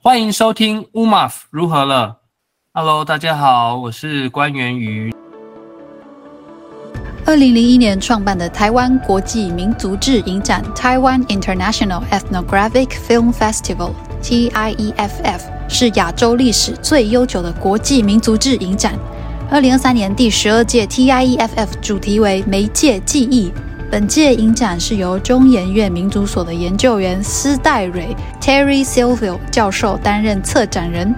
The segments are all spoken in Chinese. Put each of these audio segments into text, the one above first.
欢迎收听乌马夫如何了？Hello，大家好，我是关元瑜。二零零一年创办的台湾国际民族志影展 （Taiwan International Ethnographic Film Festival，TIEFF） 是亚洲历史最悠久的国际民族志影展。二零二三年第十二届 TIEFF 主题为“媒介记忆”。本届影展是由中研院民族所的研究员施代蕊 （Terry Silvio） 教授担任策展人。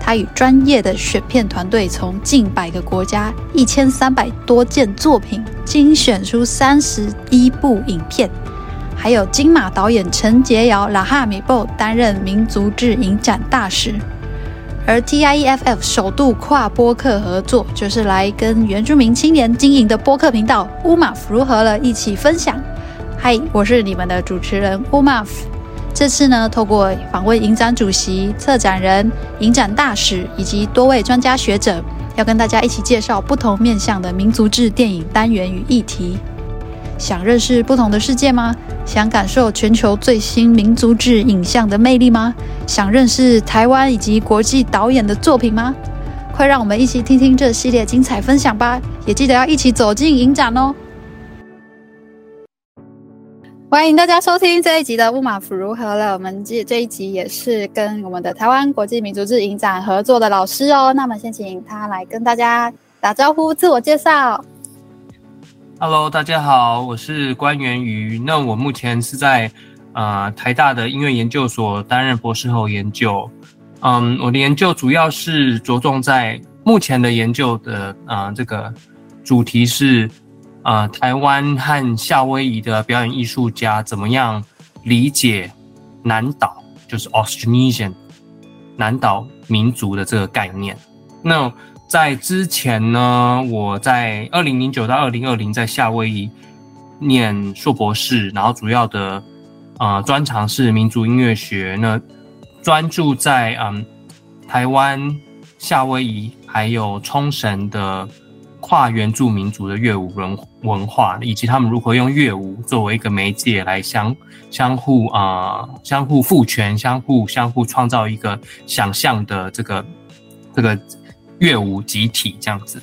他与专业的选片团队，从近百个国家一千三百多件作品精选出三十一部影片，还有金马导演陈洁瑶 Lahamibo 担任民族志影展大使。而 TIEFF 首度跨播客合作，就是来跟原住民青年经营的播客频道乌马夫如何了一起分享。嗨，我是你们的主持人乌马夫。这次呢，透过访问影展主席、策展人、影展大使以及多位专家学者，要跟大家一起介绍不同面向的民族志电影单元与议题。想认识不同的世界吗？想感受全球最新民族志影像的魅力吗？想认识台湾以及国际导演的作品吗？快让我们一起听听这系列精彩分享吧！也记得要一起走进影展哦！欢迎大家收听这一集的乌马夫如何了。我们这这一集也是跟我们的台湾国际民族志影展合作的老师哦。那么先请他来跟大家打招呼、自我介绍。Hello，大家好，我是关元瑜。那我目前是在呃台大的音乐研究所担任博士后研究。嗯，我的研究主要是着重在目前的研究的呃这个主题是呃台湾和夏威夷的表演艺术家怎么样理解南岛，就是 Austronesian 南岛民族的这个概念。那在之前呢，我在二零零九到二零二零在夏威夷念硕博士，然后主要的呃专长是民族音乐学，那专注在嗯台湾、夏威夷还有冲绳的跨原住民族的乐舞文文化，以及他们如何用乐舞作为一个媒介来相相互啊、相互赋权、相互相互创造一个想象的这个这个。乐舞集体这样子，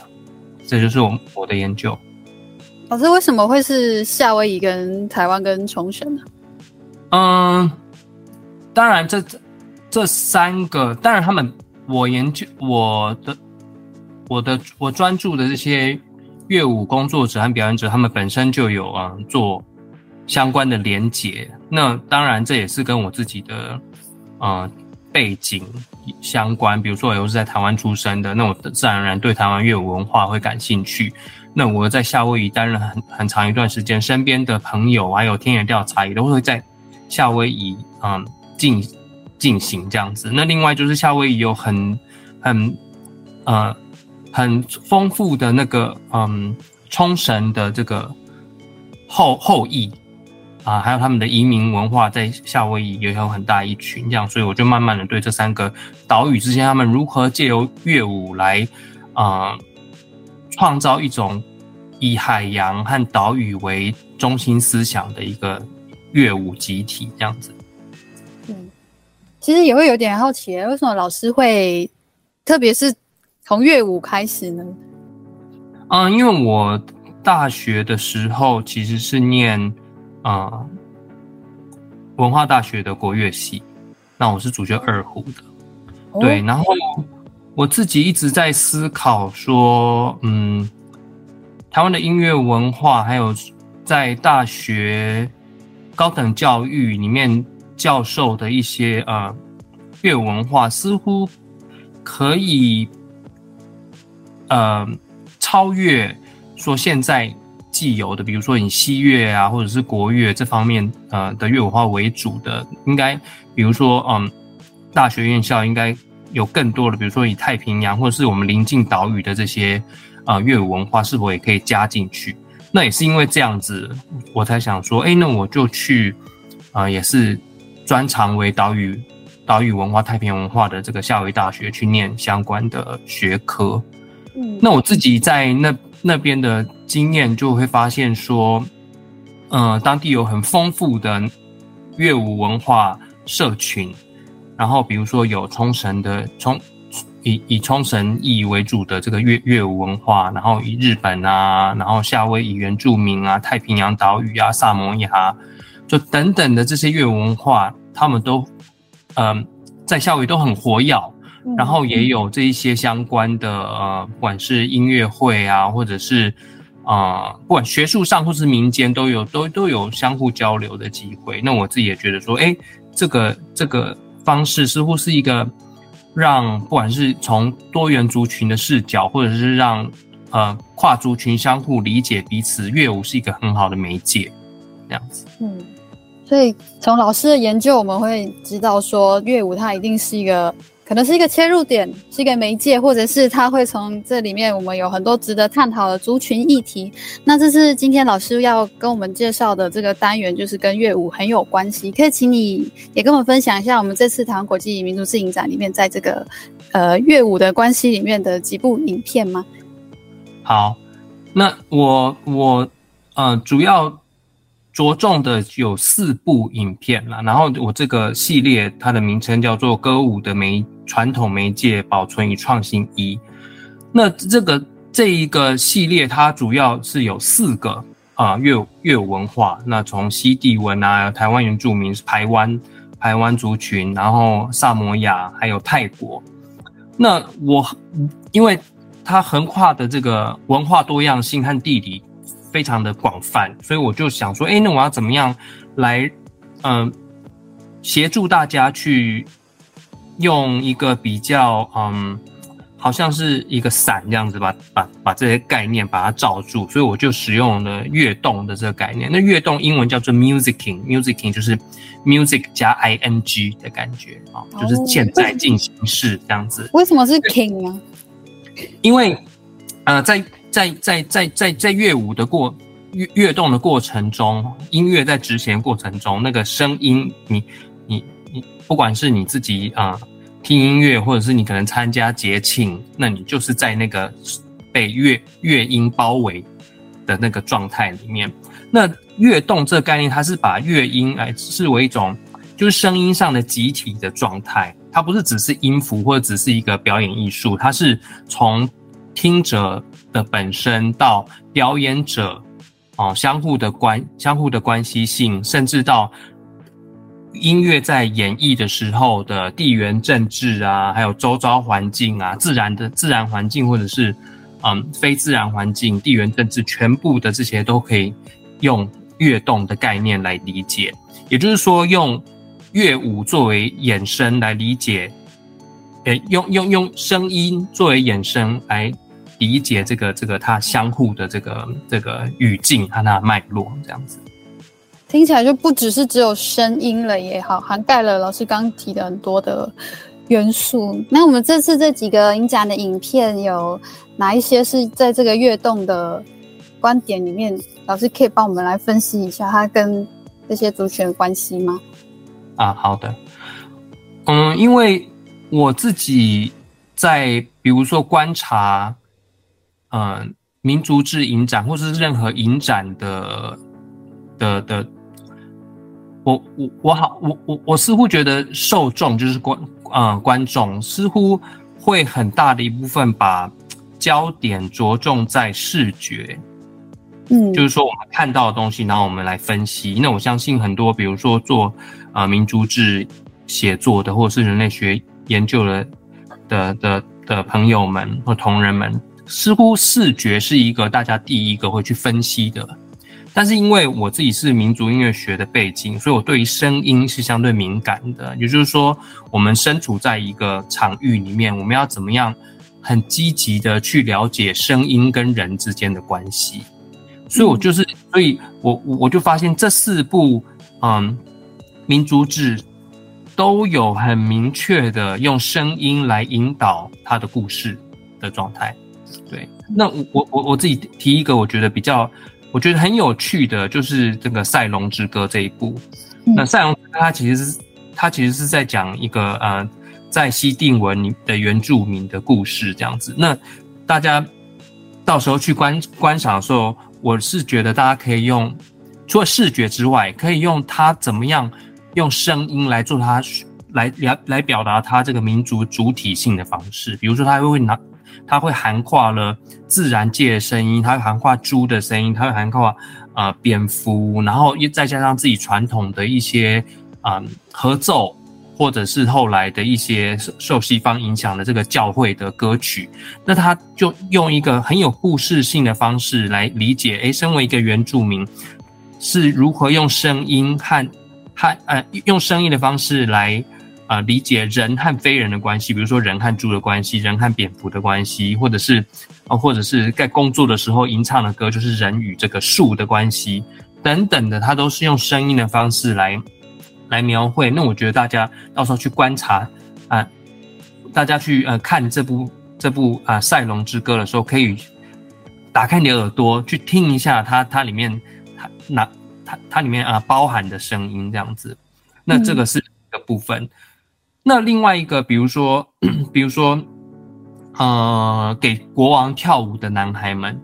这就是我我的研究。老师，为什么会是夏威夷跟台湾跟冲绳呢？嗯，当然这这三个，当然他们我研究我的我的我专注的这些乐舞工作者和表演者，他们本身就有啊做相关的连结。那当然这也是跟我自己的啊。背景相关，比如说我又是在台湾出生的，那我自然而然对台湾乐舞文化会感兴趣。那我在夏威夷担任很很长一段时间，身边的朋友还有田野调查也都会在夏威夷嗯进进行这样子。那另外就是夏威夷有很很呃很丰富的那个嗯冲绳的这个后后裔。啊，还有他们的移民文化在夏威夷也有很大一群，这样，所以我就慢慢的对这三个岛屿之间，他们如何借由乐舞来，啊、呃，创造一种以海洋和岛屿为中心思想的一个乐舞集体，这样子。嗯，其实也会有点好奇，为什么老师会特别是从乐舞开始呢？嗯，因为我大学的时候其实是念。啊、呃，文化大学的国乐系，那我是主修二胡的，哦、对。然后我自己一直在思考说，嗯，台湾的音乐文化，还有在大学高等教育里面教授的一些呃乐文化，似乎可以呃超越说现在。既有的，比如说以西乐啊，或者是国乐这方面，呃的乐文化为主的，应该，比如说，嗯，大学院校应该有更多的，比如说以太平洋或者是我们邻近岛屿的这些，呃，乐文化是否也可以加进去？那也是因为这样子，我才想说，哎，那我就去，啊、也是专长为岛屿岛屿文化、太平洋文化的这个夏威大学去念相关的学科。嗯，那我自己在那。那边的经验就会发现说，呃，当地有很丰富的乐舞文化社群，然后比如说有冲绳的冲以以冲绳裔为主的这个乐乐舞文化，然后以日本啊，然后夏威夷原住民啊，太平洋岛屿啊，萨摩亚，就等等的这些乐文化，他们都嗯、在夏威夷都很活跃。然后也有这一些相关的呃，不管是音乐会啊，或者是啊、呃，不管学术上或是民间都有都都有相互交流的机会。那我自己也觉得说，哎，这个这个方式似乎是一个让不管是从多元族群的视角，或者是让呃跨族群相互理解彼此，乐舞是一个很好的媒介，这样子。嗯，所以从老师的研究，我们会知道说，乐舞它一定是一个。可能是一个切入点，是一个媒介，或者是他会从这里面，我们有很多值得探讨的族群议题。那这是今天老师要跟我们介绍的这个单元，就是跟乐舞很有关系。可以请你也跟我们分享一下，我们这次台湾国际民族摄影展里面，在这个呃乐舞的关系里面的几部影片吗？好，那我我呃主要。着重的有四部影片啦，然后我这个系列它的名称叫做《歌舞的媒传统媒介保存与创新一》。那这个这一个系列它主要是有四个啊乐乐舞文化，那从西地文啊、台湾原住民、台湾台湾族群，然后萨摩亚还有泰国。那我因为它横跨的这个文化多样性和地理。非常的广泛，所以我就想说，哎，那我要怎么样来，嗯、呃，协助大家去用一个比较，嗯，好像是一个伞这样子把，把把把这些概念把它罩住。所以我就使用了乐动的这个概念。那乐动英文叫做 musicking，musicking 就是 music 加 ing 的感觉啊，就是现在进行式这样子。为什么是 king 呢？因为，呃，在在在在在在乐舞的过乐乐动的过程中，音乐在执行过程中，那个声音，你你你，不管是你自己啊、听音乐，或者是你可能参加节庆，那你就是在那个被乐乐音包围的那个状态里面。那乐动这个概念，它是把乐音来视为一种就是声音上的集体的状态，它不是只是音符或者只是一个表演艺术，它是从听者的本身到表演者，哦，相互的关相互的关系性，甚至到音乐在演绎的时候的地缘政治啊，还有周遭环境啊，自然的自然环境或者是嗯非自然环境、地缘政治，全部的这些都可以用乐动的概念来理解。也就是说，用乐舞作为衍生来理解，诶，用用用声音作为衍生来。理解这个这个它相互的这个这个语境和它的脉络，这样子听起来就不只是只有声音了也好，涵盖了老师刚提的很多的元素。那我们这次这几个影展的影片有哪一些是在这个跃动的观点里面？老师可以帮我们来分析一下它跟这些族群的关系吗？啊，好的，嗯，因为我自己在比如说观察。呃，民族志影展或是任何影展的的的，我我我好，我我我似乎觉得受众就是观呃观众似乎会很大的一部分把焦点着重在视觉，嗯，就是说我们看到的东西，然后我们来分析。那我相信很多，比如说做呃民族志写作的，或者是人类学研究的的的的朋友们或同仁们。似乎视觉是一个大家第一个会去分析的，但是因为我自己是民族音乐学的背景，所以我对于声音是相对敏感的。也就是说，我们身处在一个场域里面，我们要怎么样很积极的去了解声音跟人之间的关系。所以我就是，所以我我就发现这四部嗯民族志都有很明确的用声音来引导它的故事的状态。对，那我我我自己提一个，我觉得比较，我觉得很有趣的，就是这个《赛龙之歌》这一部。嗯、那《赛龙之歌》它其实是，它其实是在讲一个呃，在西定文的原住民的故事这样子。那大家到时候去观观赏的时候，我是觉得大家可以用除了视觉之外，可以用它怎么样用声音来做它来来来表达它这个民族主体性的方式，比如说他会拿，他会涵跨了自然界的声音，他会涵跨猪的声音，他会涵跨呃蝙蝠，然后又再加上自己传统的一些啊、合奏，或者是后来的一些受西方影响的这个教会的歌曲，那他就用一个很有故事性的方式来理解，诶，身为一个原住民是如何用声音和和呃用声音的方式来。啊、呃，理解人和非人的关系，比如说人和猪的关系，人和蝙蝠的关系，或者是啊、呃，或者是在工作的时候吟唱的歌，就是人与这个树的关系等等的，它都是用声音的方式来来描绘。那我觉得大家到时候去观察啊、呃，大家去呃看这部这部啊《赛龙之歌》的时候，可以打开你的耳朵去听一下它它里面它那它它里面啊、呃、包含的声音这样子。那这个是一个部分。那另外一个，比如说，比如说，呃，给国王跳舞的男孩们，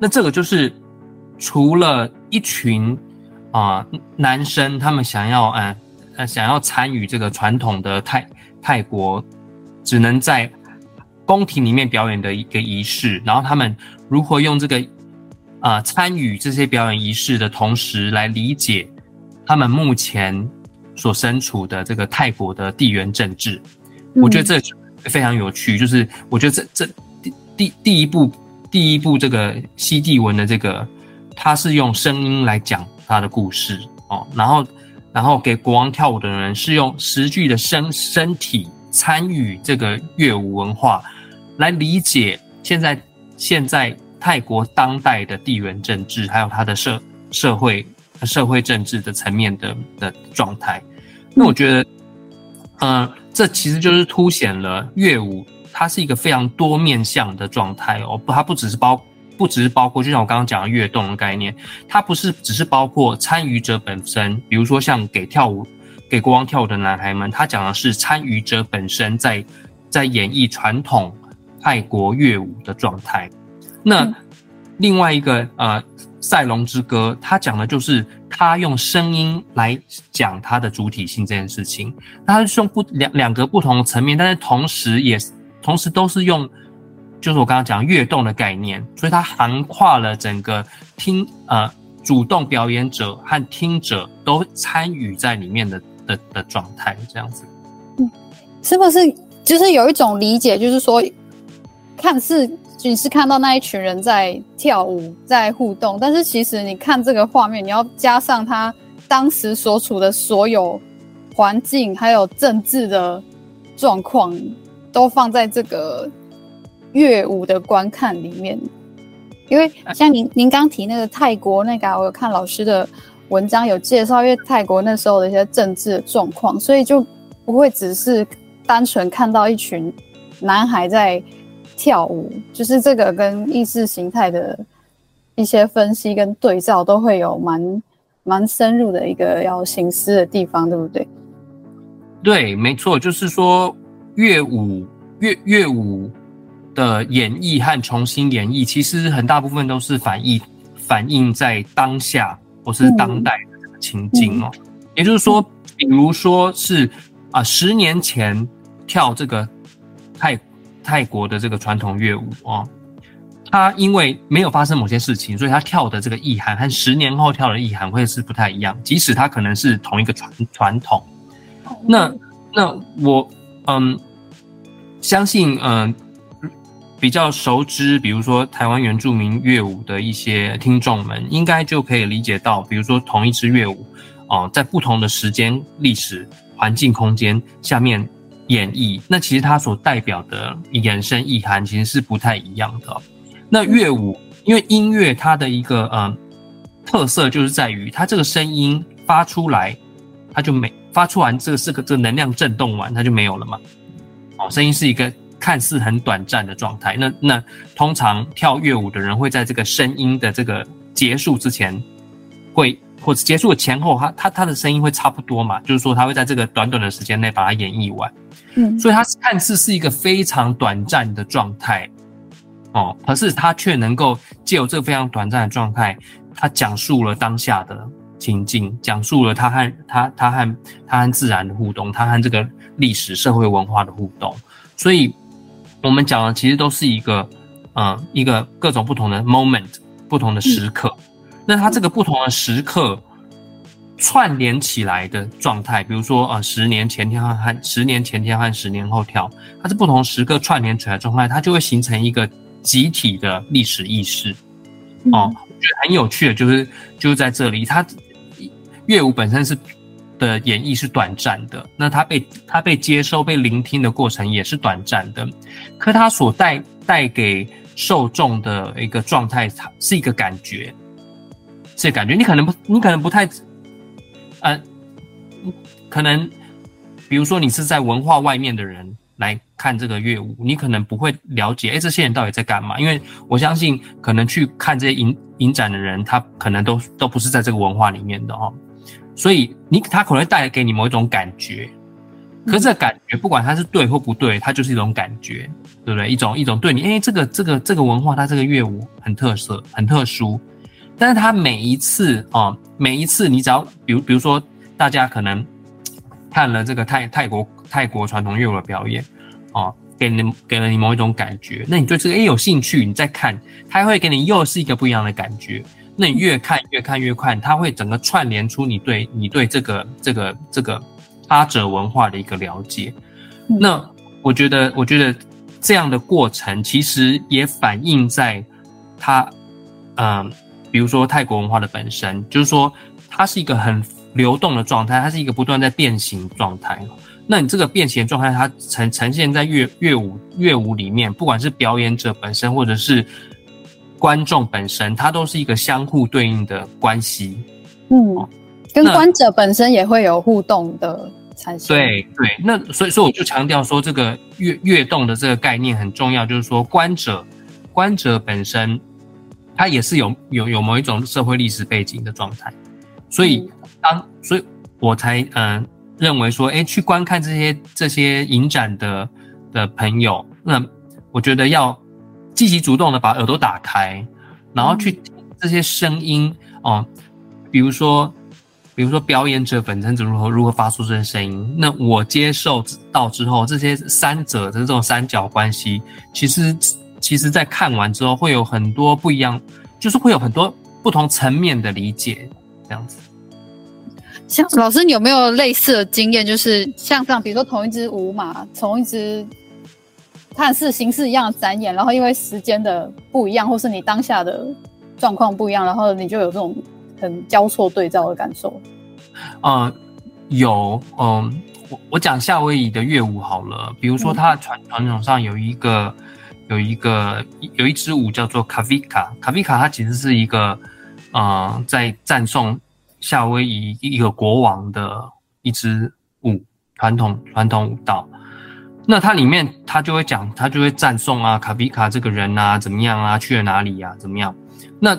那这个就是除了一群啊、男生，他们想要嗯呃想要参与这个传统的泰泰国，只能在宫廷里面表演的一个仪式，然后他们如何用这个啊、参与这些表演仪式的同时来理解他们目前。所身处的这个泰国的地缘政治，我觉得这非常有趣。就是我觉得这这第第第一部第一部这个西帝文的这个，他是用声音来讲他的故事哦，然后然后给国王跳舞的人是用实际的身身体参与这个乐舞文化，来理解现在现在泰国当代的地缘政治，还有他的社社会。社会政治的层面的的状态，那我觉得，嗯、呃，这其实就是凸显了乐舞它是一个非常多面向的状态哦，不，它不只是包，不只是包括，就像我刚刚讲的乐动的概念，它不是只是包括参与者本身，比如说像给跳舞给国王跳舞的男孩们，他讲的是参与者本身在在演绎传统爱国乐舞的状态，那另外一个呃。赛龙之歌，他讲的就是他用声音来讲他的主体性这件事情。他是用不两两个不同的层面，但是同时也同时都是用，就是我刚刚讲跃动的概念，所以它涵跨了整个听呃主动表演者和听者都参与在里面的的的状态，这样子。嗯，是不是就是有一种理解，就是说看似。你是看到那一群人在跳舞，在互动，但是其实你看这个画面，你要加上他当时所处的所有环境，还有政治的状况，都放在这个乐舞的观看里面。因为像您您刚提那个泰国那个，我有看老师的文章有介绍，因为泰国那时候的一些政治的状况，所以就不会只是单纯看到一群男孩在。跳舞就是这个跟意识形态的一些分析跟对照，都会有蛮蛮深入的一个要行思的地方，对不对？对，没错，就是说乐舞乐乐舞的演绎和重新演绎，其实很大部分都是反映反映在当下或是当代的这个情境哦。嗯、也就是说，比如说是啊、呃，十年前跳这个泰。泰国的这个传统乐舞哦，他因为没有发生某些事情，所以他跳的这个意涵和十年后跳的意涵会是不太一样。即使他可能是同一个传传统，那那我嗯相信嗯比较熟知，比如说台湾原住民乐舞的一些听众们，应该就可以理解到，比如说同一支乐舞哦，在不同的时间、历史、环境、空间下面。演绎，那其实它所代表的衍生意涵其实是不太一样的。那乐舞，因为音乐它的一个呃特色就是在于它这个声音发出来，它就没发出完这个这个这个能量震动完，它就没有了嘛。哦，声音是一个看似很短暂的状态。那那通常跳乐舞的人会在这个声音的这个结束之前会。或者结束的前后，他他他的声音会差不多嘛？就是说，他会在这个短短的时间内把它演绎完。嗯，所以它看似是一个非常短暂的状态，哦，可是他却能够借由这个非常短暂的状态，他讲述了当下的情境，讲述了他和他他和他和自然的互动，他和这个历史社会文化的互动。所以，我们讲的其实都是一个，呃，一个各种不同的 moment，不同的时刻。嗯、那它这个不同的时刻串联起来的状态，比如说，呃，十年前跳和十年前跳和十年后跳，它是不同时刻串联起来的状态，它就会形成一个集体的历史意识。哦，我觉得很有趣的，就是就是在这里，它乐舞本身是的演绎是短暂的，那它被它被接收、被聆听的过程也是短暂的，可它所带带给受众的一个状态，它是一个感觉，这感觉。你可能不，你可能不太，呃，可能比如说你是在文化外面的人。来看这个乐舞，你可能不会了解，哎，这些人到底在干嘛？因为我相信，可能去看这些影影展的人，他可能都都不是在这个文化里面的哈，所以你他可能会带给你某一种感觉，可是这感觉不管它是对或不对，它就是一种感觉，对不对？一种一种对你，哎，这个这个这个文化，它这个乐舞很特色，很特殊，但是他每一次啊，每一次你只要比如比如说大家可能看了这个泰泰国。泰国传统乐舞的表演，哦，给你给了你某一种感觉，那你对这个诶有兴趣，你再看，它会给你又是一个不一样的感觉。那你越看越看越看，它会整个串联出你对你对这个这个这个阿哲文化的一个了解。那我觉得，我觉得这样的过程其实也反映在他，嗯、呃，比如说泰国文化的本身，就是说它是一个很流动的状态，它是一个不断在变形状态。那你这个变形状态，它呈呈现在乐乐舞乐舞里面，不管是表演者本身，或者是观众本身，它都是一个相互对应的关系。嗯，跟观者本身也会有互动的产生。对对，那所以说我就强调说，这个乐乐动的这个概念很重要，就是说观者观者本身，它也是有有有某一种社会历史背景的状态。所以当所以我才嗯。认为说，哎，去观看这些这些影展的的朋友，那我觉得要积极主动的把耳朵打开，然后去听这些声音哦，比如说，比如说表演者本身如何如何发出这些声音，那我接受到之后，这些三者的这种三角关系，其实其实在看完之后会有很多不一样，就是会有很多不同层面的理解，这样子。像老师，你有没有类似的经验？就是像这样，比如说同一只舞马，同一只看似形式一样的展演，然后因为时间的不一样，或是你当下的状况不一样，然后你就有这种很交错对照的感受。呃，有，嗯、呃，我我讲夏威夷的乐舞好了，比如说它的传传统上有一个有一个有一支舞叫做卡维卡，卡维卡它其实是一个呃在赞颂。夏威夷一个国王的一支舞，传统传统舞蹈，那它里面它就会讲，它就会赞颂啊，卡比卡这个人啊，怎么样啊，去了哪里呀，啊，怎么样？那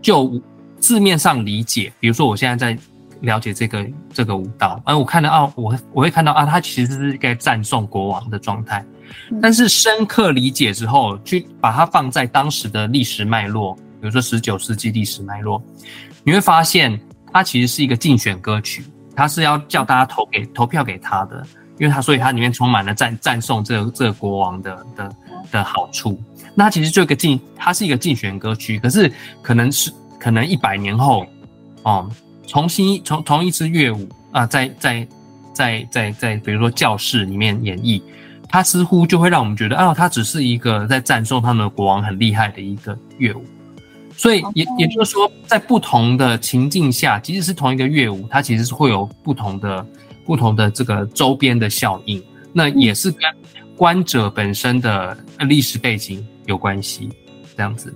就字面上理解，比如说我现在在了解这个这个舞蹈，而我看到啊，我我会看到啊，它其实是一个赞颂国王的状态，但是深刻理解之后，去把它放在当时的历史脉络，比如说十九世纪历史脉络，你会发现。它其实是一个竞选歌曲，它是要叫大家投给投票给他的，因为它所以它里面充满了赞赞颂这个这个国王的的的好处。那它其实就一个竞，它是一个竞选歌曲，可是可能是可能一百年后，哦，重新从同一支乐舞啊，在在在在在比如说教室里面演绎，它似乎就会让我们觉得啊，它只是一个在赞颂他们的国王很厉害的一个乐舞。所以也也就是说，在不同的情境下，即使是同一个乐舞，它其实是会有不同的、不同的这个周边的效应。那也是跟观者本身的历史背景有关系，这样子。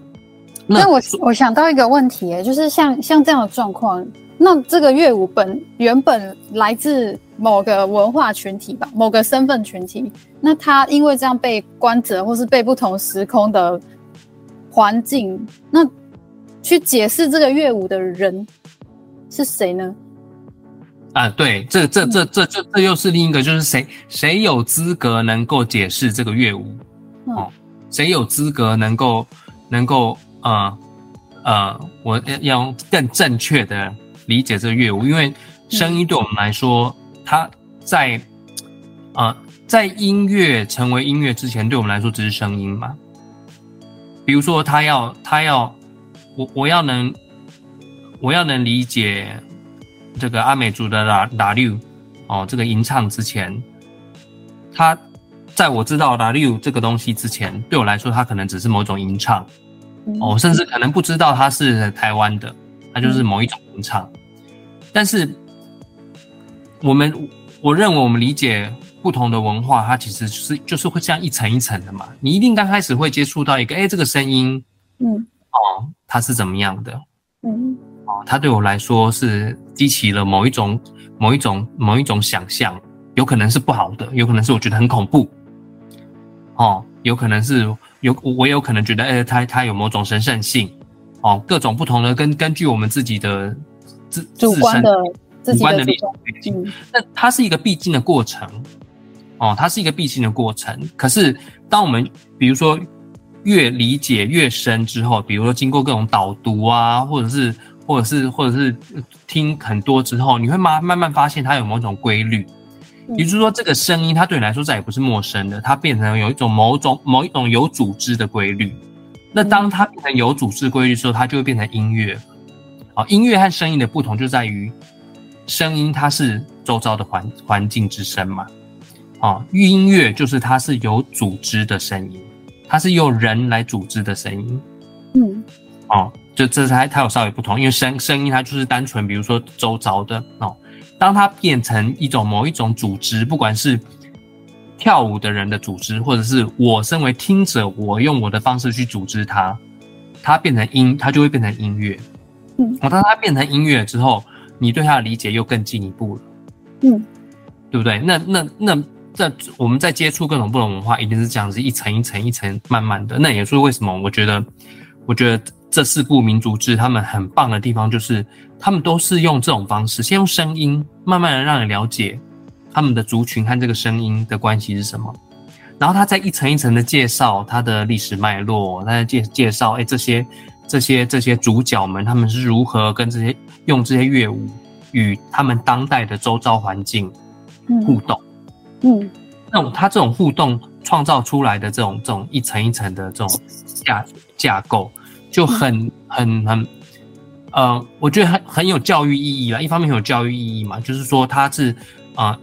那，那我我想到一个问题，就是像像这样的状况，那这个乐舞本原本来自某个文化群体吧，某个身份群体，那他因为这样被观者或是被不同时空的环境，那。去解释这个乐舞的人是谁呢？啊，对，这这这这这这又是另一个，就是谁谁有资格能够解释这个乐舞？哦，谁有资格能够能够呃呃，我要用更正确的理解这个乐舞，因为声音对我们来说，它在啊、呃，在音乐成为音乐之前，对我们来说只是声音嘛。比如说，他要他要我我要能我要能理解这个阿美族的拉拉六哦，这个吟唱之前，他在我知道拉六这个东西之前，对我来说，它可能只是某种吟唱。哦，甚至可能不知道它是台湾的，它就是某一种吟唱。但是我们，我认为我们理解不同的文化，它其实是就是会这样一层一层的嘛。你一定刚开始会接触到一个，哎，这个声音，嗯，哦，它是怎么样的？嗯，哦，它对我来说是激起了某一种、某一种、某一种想象，有可能是不好的，有可能是我觉得很恐怖，哦，有可能是。有我有可能觉得，哎，它它有某种神圣性，哦，各种不同的根根据我们自己的自主观的主观的历史，那它是一个必经的过程，哦，它是一个必经的过程。可是当我们比如说越理解越深之后，比如说经过各种导读啊，或者是或者是或者是听很多之后，你会慢慢慢发现它有某种规律。也就是说，这个声音它对你来说再也不是陌生的，它变成有一种某种某一种有组织的规律。那当它变成有组织规律的时候，它就会变成音乐。好，音乐和声音的不同就在于，声音它是周遭的环环境之声嘛。啊，音乐就是它是有组织的声音，它是由人来组织的声音。嗯，哦，就这才它有稍微不同，因为声声音它就是单纯，比如说周遭的哦。当它变成一种某一种组织，不管是跳舞的人的组织，或者是我身为听者，我用我的方式去组织它，它变成音，它就会变成音乐。嗯，当它变成音乐之后，你对它的理解又更进一步了。嗯，对不对？那那那那我们在接触各种不同文化，一定是这样子一层一层一层慢慢的。那也是为什么？我觉得，我觉得。这四部民族志，他们很棒的地方就是，他们都是用这种方式，先用声音，慢慢的让你了解他们的族群和这个声音的关系是什么，然后他再一层一层的介绍他的历史脉络，他在介介绍，哎，这些这些这些主角们他们是如何跟这些用这些乐舞与他们当代的周遭环境互动，嗯，嗯，那种他这种互动创造出来的这种这种一层一层的这种架架构。就很很很，呃，我觉得很很有教育意义啦。一方面很有教育意义嘛，就是说他是啊、呃，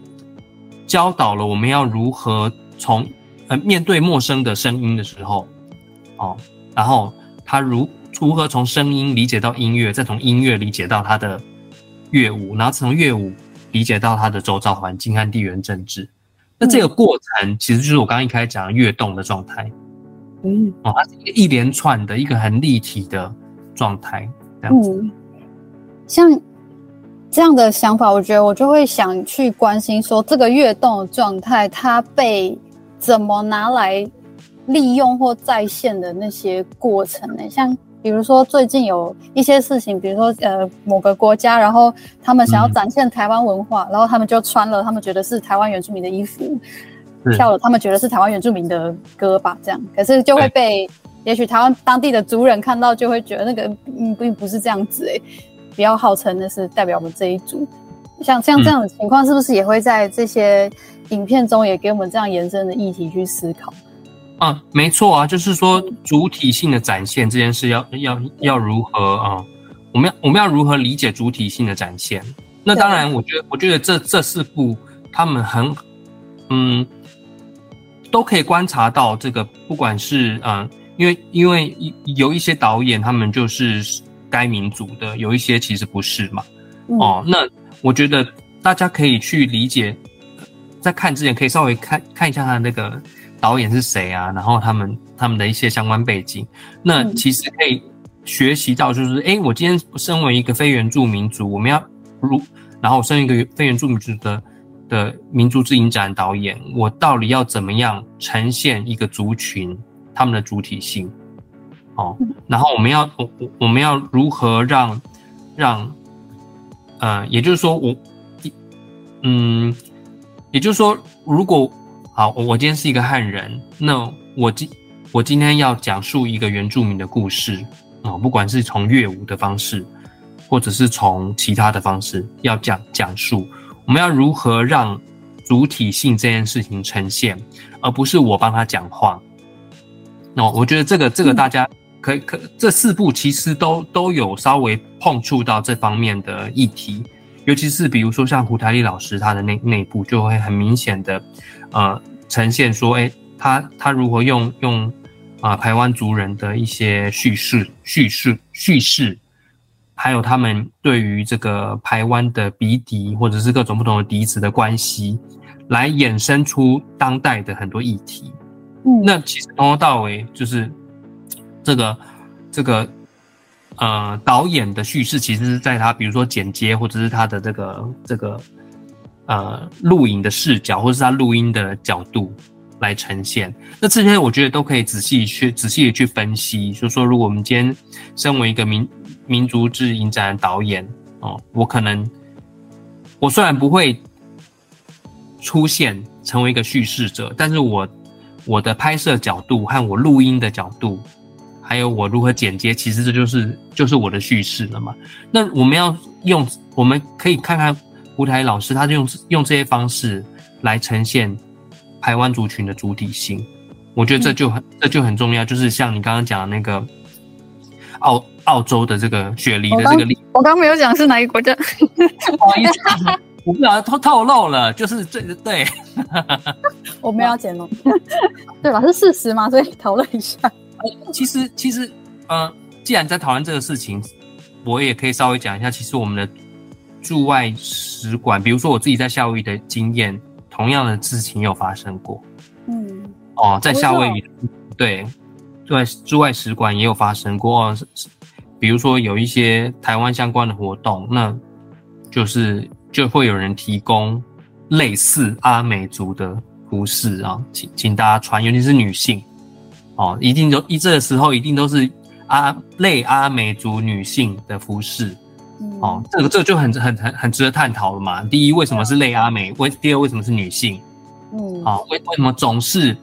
教导了我们要如何从呃面对陌生的声音的时候，哦，然后他如如何从声音理解到音乐，再从音乐理解到他的乐舞，然后从乐舞理解到他的周遭环境和地缘政治。那这个过程其实就是我刚刚一开始讲的跃动的状态。嗯，哦，它是一个一连串的一个很立体的状态，这样子。嗯，像这样的想法，我觉得我就会想去关心说，这个跃动的状态，它被怎么拿来利用或再现的那些过程呢？像比如说最近有一些事情，比如说呃某个国家，然后他们想要展现台湾文化，嗯，然后他们就穿了他们觉得是台湾原住民的衣服。跳了，他们觉得是台湾原住民的歌吧，这样，可是就会被也许台湾当地的族人看到，就会觉得那个嗯并不是这样子诶，不要号称那是代表我们这一族。像像这样的情况，是不是也会在这些影片中也给我们这样延伸的议题去思考？啊，没错啊，就是说主体性的展现这件事要要要如何啊？我们要我们要如何理解主体性的展现？那当然，我觉得我觉得这这四部他们很嗯。都可以观察到这个，不管是嗯，因为因为有一些导演他们就是该民族的，有一些其实不是嘛。嗯、哦，那我觉得大家可以去理解，在看之前可以稍微看看一下他的那个导演是谁啊，然后他们他们的一些相关背景，那其实可以学习到，就是哎、嗯，我今天身为一个非原住民族，我们要如，然后我身为一个非原住民族的。的民族自影展导演，我到底要怎么样呈现一个族群他们的主体性？哦，然后我们要我我我们要如何让让呃，也就是说我嗯，也就是说，如果好，我今天是一个汉人，那我今我今天要讲述一个原住民的故事啊，哦，不管是从乐舞的方式，或者是从其他的方式要讲讲述，我们要如何让主体性这件事情呈现，而不是我帮他讲话。那我觉得这个这个大家可以可这四部其实都都有稍微碰触到这方面的议题，尤其是比如说像胡台丽老师他的内内部就会很明显的呃呈现说，哎，他他如何用用啊台湾族人的一些叙事叙事叙事，还有他们对于这个台湾的鼻笛或者是各种不同的笛子的关系，来衍生出当代的很多议题。嗯，那其实从头到尾就是这个这个呃导演的叙事，其实是在他比如说剪接或者是他的这个这个呃录影的视角，或者是他录音的角度来呈现。那这些我觉得都可以仔细去仔细的去分析。就是说，如果我们今天身为一个民民族志影展的导演哦，我可能我虽然不会出现成为一个叙事者，但是我。我的拍摄角度和我录音的角度，还有我如何剪接，其实这就是就是我的叙事了嘛。那我们要用，我们可以看看胡台老师，他就用用这些方式来呈现台湾族群的主体性。我觉得这就很这就很重要，就是像你刚刚讲的那个澳澳洲的这个雪梨的这个例子，我刚没有讲是哪一个国家，不好意思。我不晓得透透露了，就是这对，我们要剪哦，对吧？是事实嘛，所以讨论一下。其实，其实，呃，既然在讨论这个事情，我也可以稍微讲一下。其实，我们的驻外使馆，比如说我自己在夏威夷的经验，同样的事情有发生过。嗯，哦，在夏威夷，对，驻外驻外使馆也有发生过。哦，比如说有一些台湾相关的活动，那就是。就会有人提供类似阿美族的服饰啊，请请大家穿，尤其是女性哦，一定都一这个时候一定都是阿类阿美族女性的服饰哦，这个这个就很很很很值得探讨了嘛。第一，为什么是类阿美？为第二，为什么是女性？嗯，好，为为什么总是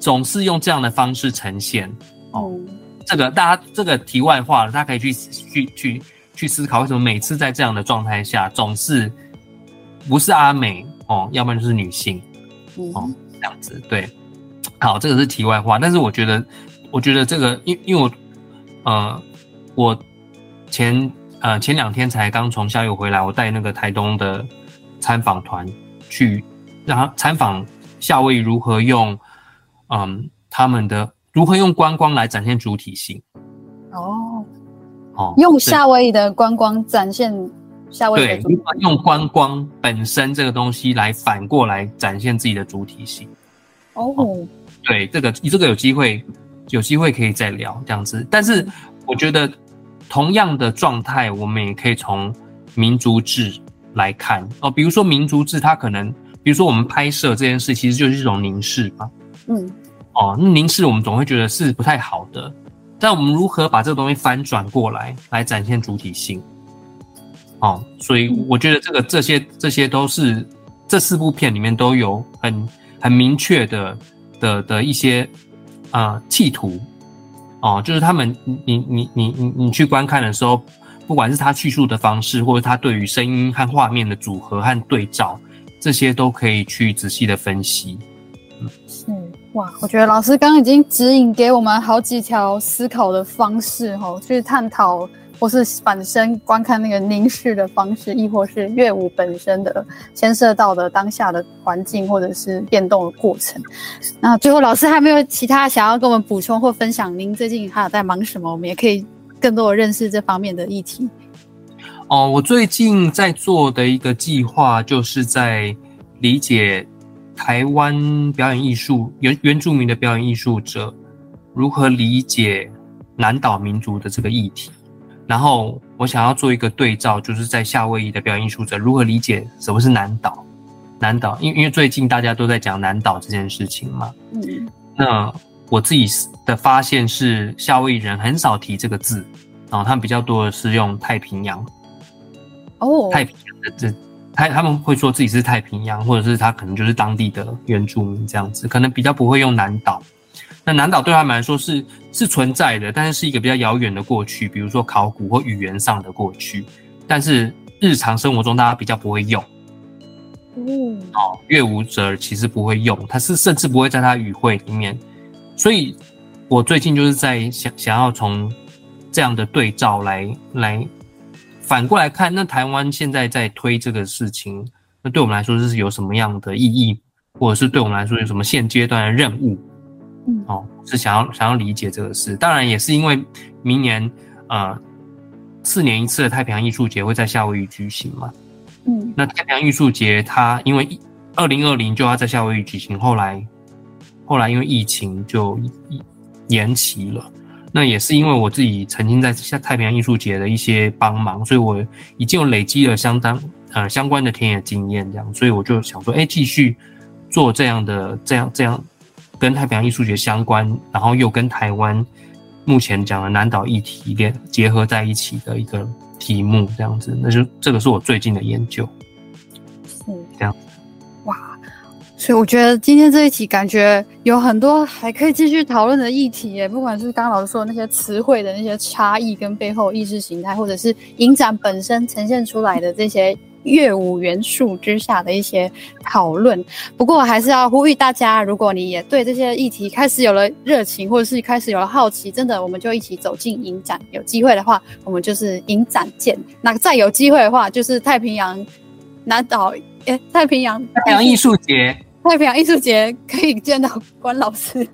总是用这样的方式呈现？哦，这个大家这个题外话了，大家可以去去去。去思考为什么每次在这样的状态下总是不是阿美哦，要不然就是女性哦，这样子对。好，这个是题外话，但是我觉得，我觉得这个，因因为我呃，我前呃前两天才刚从夏威夷回来，我带那个台东的参访团去，让他参访夏威夷如何用嗯他们的如何用观光来展现主体性哦。哦，用夏威夷的观光展现夏威夷的主体性。对，用观光本身这个东西来反过来展现自己的主体性。哦，哦对，这个这个有机会有机会可以再聊这样子。但是我觉得同样的状态，我们也可以从民族志来看哦。比如说民族志，它可能比如说我们拍摄这件事，其实就是一种凝视嘛。嗯。哦，那凝视我们总会觉得是不太好的。但我们如何把这个东西翻转过来，来展现主体性？哦，所以我觉得这个这些这些都是这四部片里面都有很很明确的的的一些、呃、企图哦，就是他们你你你你你去观看的时候，不管是他叙述的方式，或者他对于声音和画面的组合和对照，这些都可以去仔细的分析。嗯，是。哇，我觉得老师刚刚已经指引给我们好几条思考的方式，哈，去探讨或是反身观看那个凝视的方式，亦或是乐舞本身的牵涉到的当下的环境或者是变动的过程。那最后，老师还没有其他想要跟我们补充或分享？您最近还有在忙什么？我们也可以更多的认识这方面的议题。哦，我最近在做的一个计划，就是在理解。台湾表演艺术原原住民的表演艺术者如何理解南岛民族的这个议题？然后我想要做一个对照，就是在夏威夷的表演艺术者如何理解什么是南岛？南岛，因因为最近大家都在讲南岛这件事情嘛。嗯。那我自己的发现是，夏威夷人很少提这个字，然后他们比较多的是用太平洋。哦。太平洋的这。他他们会说自己是太平洋，或者是他可能就是当地的原住民这样子，可能比较不会用南岛。那南岛对他们来说是是存在的，但是是一个比较遥远的过去，比如说考古或语言上的过去。但是日常生活中大家比较不会用。嗯，哦，乐舞者其实不会用，他是甚至不会在他语汇里面。所以，我最近就是在想想要从这样的对照来来反过来看，那台湾现在在推这个事情，那对我们来说是有什么样的意义，或者是对我们来说有什么现阶段的任务？嗯，哦，是想要想要理解这个事。当然，也是因为明年呃四年一次的太平洋艺术节会在夏威夷举行嘛。嗯，那太平洋艺术节它因为二零二零就要在夏威夷举行，后来。后来因为疫情就延期了，那也是因为我自己曾经在夏太平洋艺术节的一些帮忙，所以我已经有累积了相当呃相关的田野经验，这样，所以我就想说，哎，继续做这样的这样这样跟太平洋艺术节相关，然后又跟台湾目前讲的南岛议题联结合在一起的一个题目，这样子，那就这个是我最近的研究，是，这样。哇所以我觉得今天这一题感觉有很多还可以继续讨论的议题耶，不管是刚刚老师说的那些词汇的那些差异跟背后意识形态，或者是影展本身呈现出来的这些乐舞元素之下的一些讨论。不过还是要呼吁大家，如果你也对这些议题开始有了热情，或者是开始有了好奇，真的我们就一起走进影展。有机会的话，我们就是影展见。那再有机会的话，就是太平洋南岛，诶，太平洋太平洋艺术节。太平洋艺术节可以见到关老师，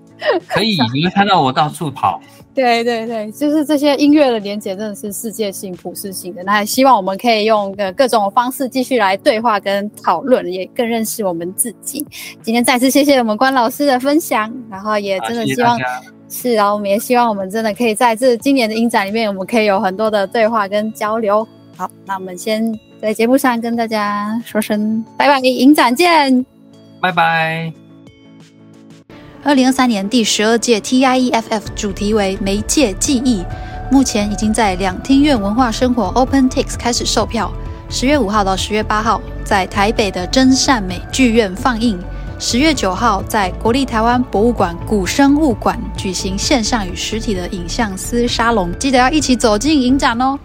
可以，你会看到我到处跑。对对对，就是这些音乐的连接真的是世界性、普世性的。那还希望我们可以用各各种方式继续来对话跟讨论，也更认识我们自己。今天再次谢谢我们关老师的分享，然后也真的希望是啊，我们也希望我们真的可以在这今年的影展里面，我们可以有很多的对话跟交流。好，那我们先在节目上跟大家说声拜拜，影展见。拜拜。二零二三年第十二届 TIEFF 主题为媒介记忆，目前已经在两厅院文化生活 OpenTix 开始售票。十月五号到十月八号在台北的真善美剧院放映，十月九号在国立台湾博物馆古生物馆举行线上与实体的影像思沙龙，记得要一起走进影展哦。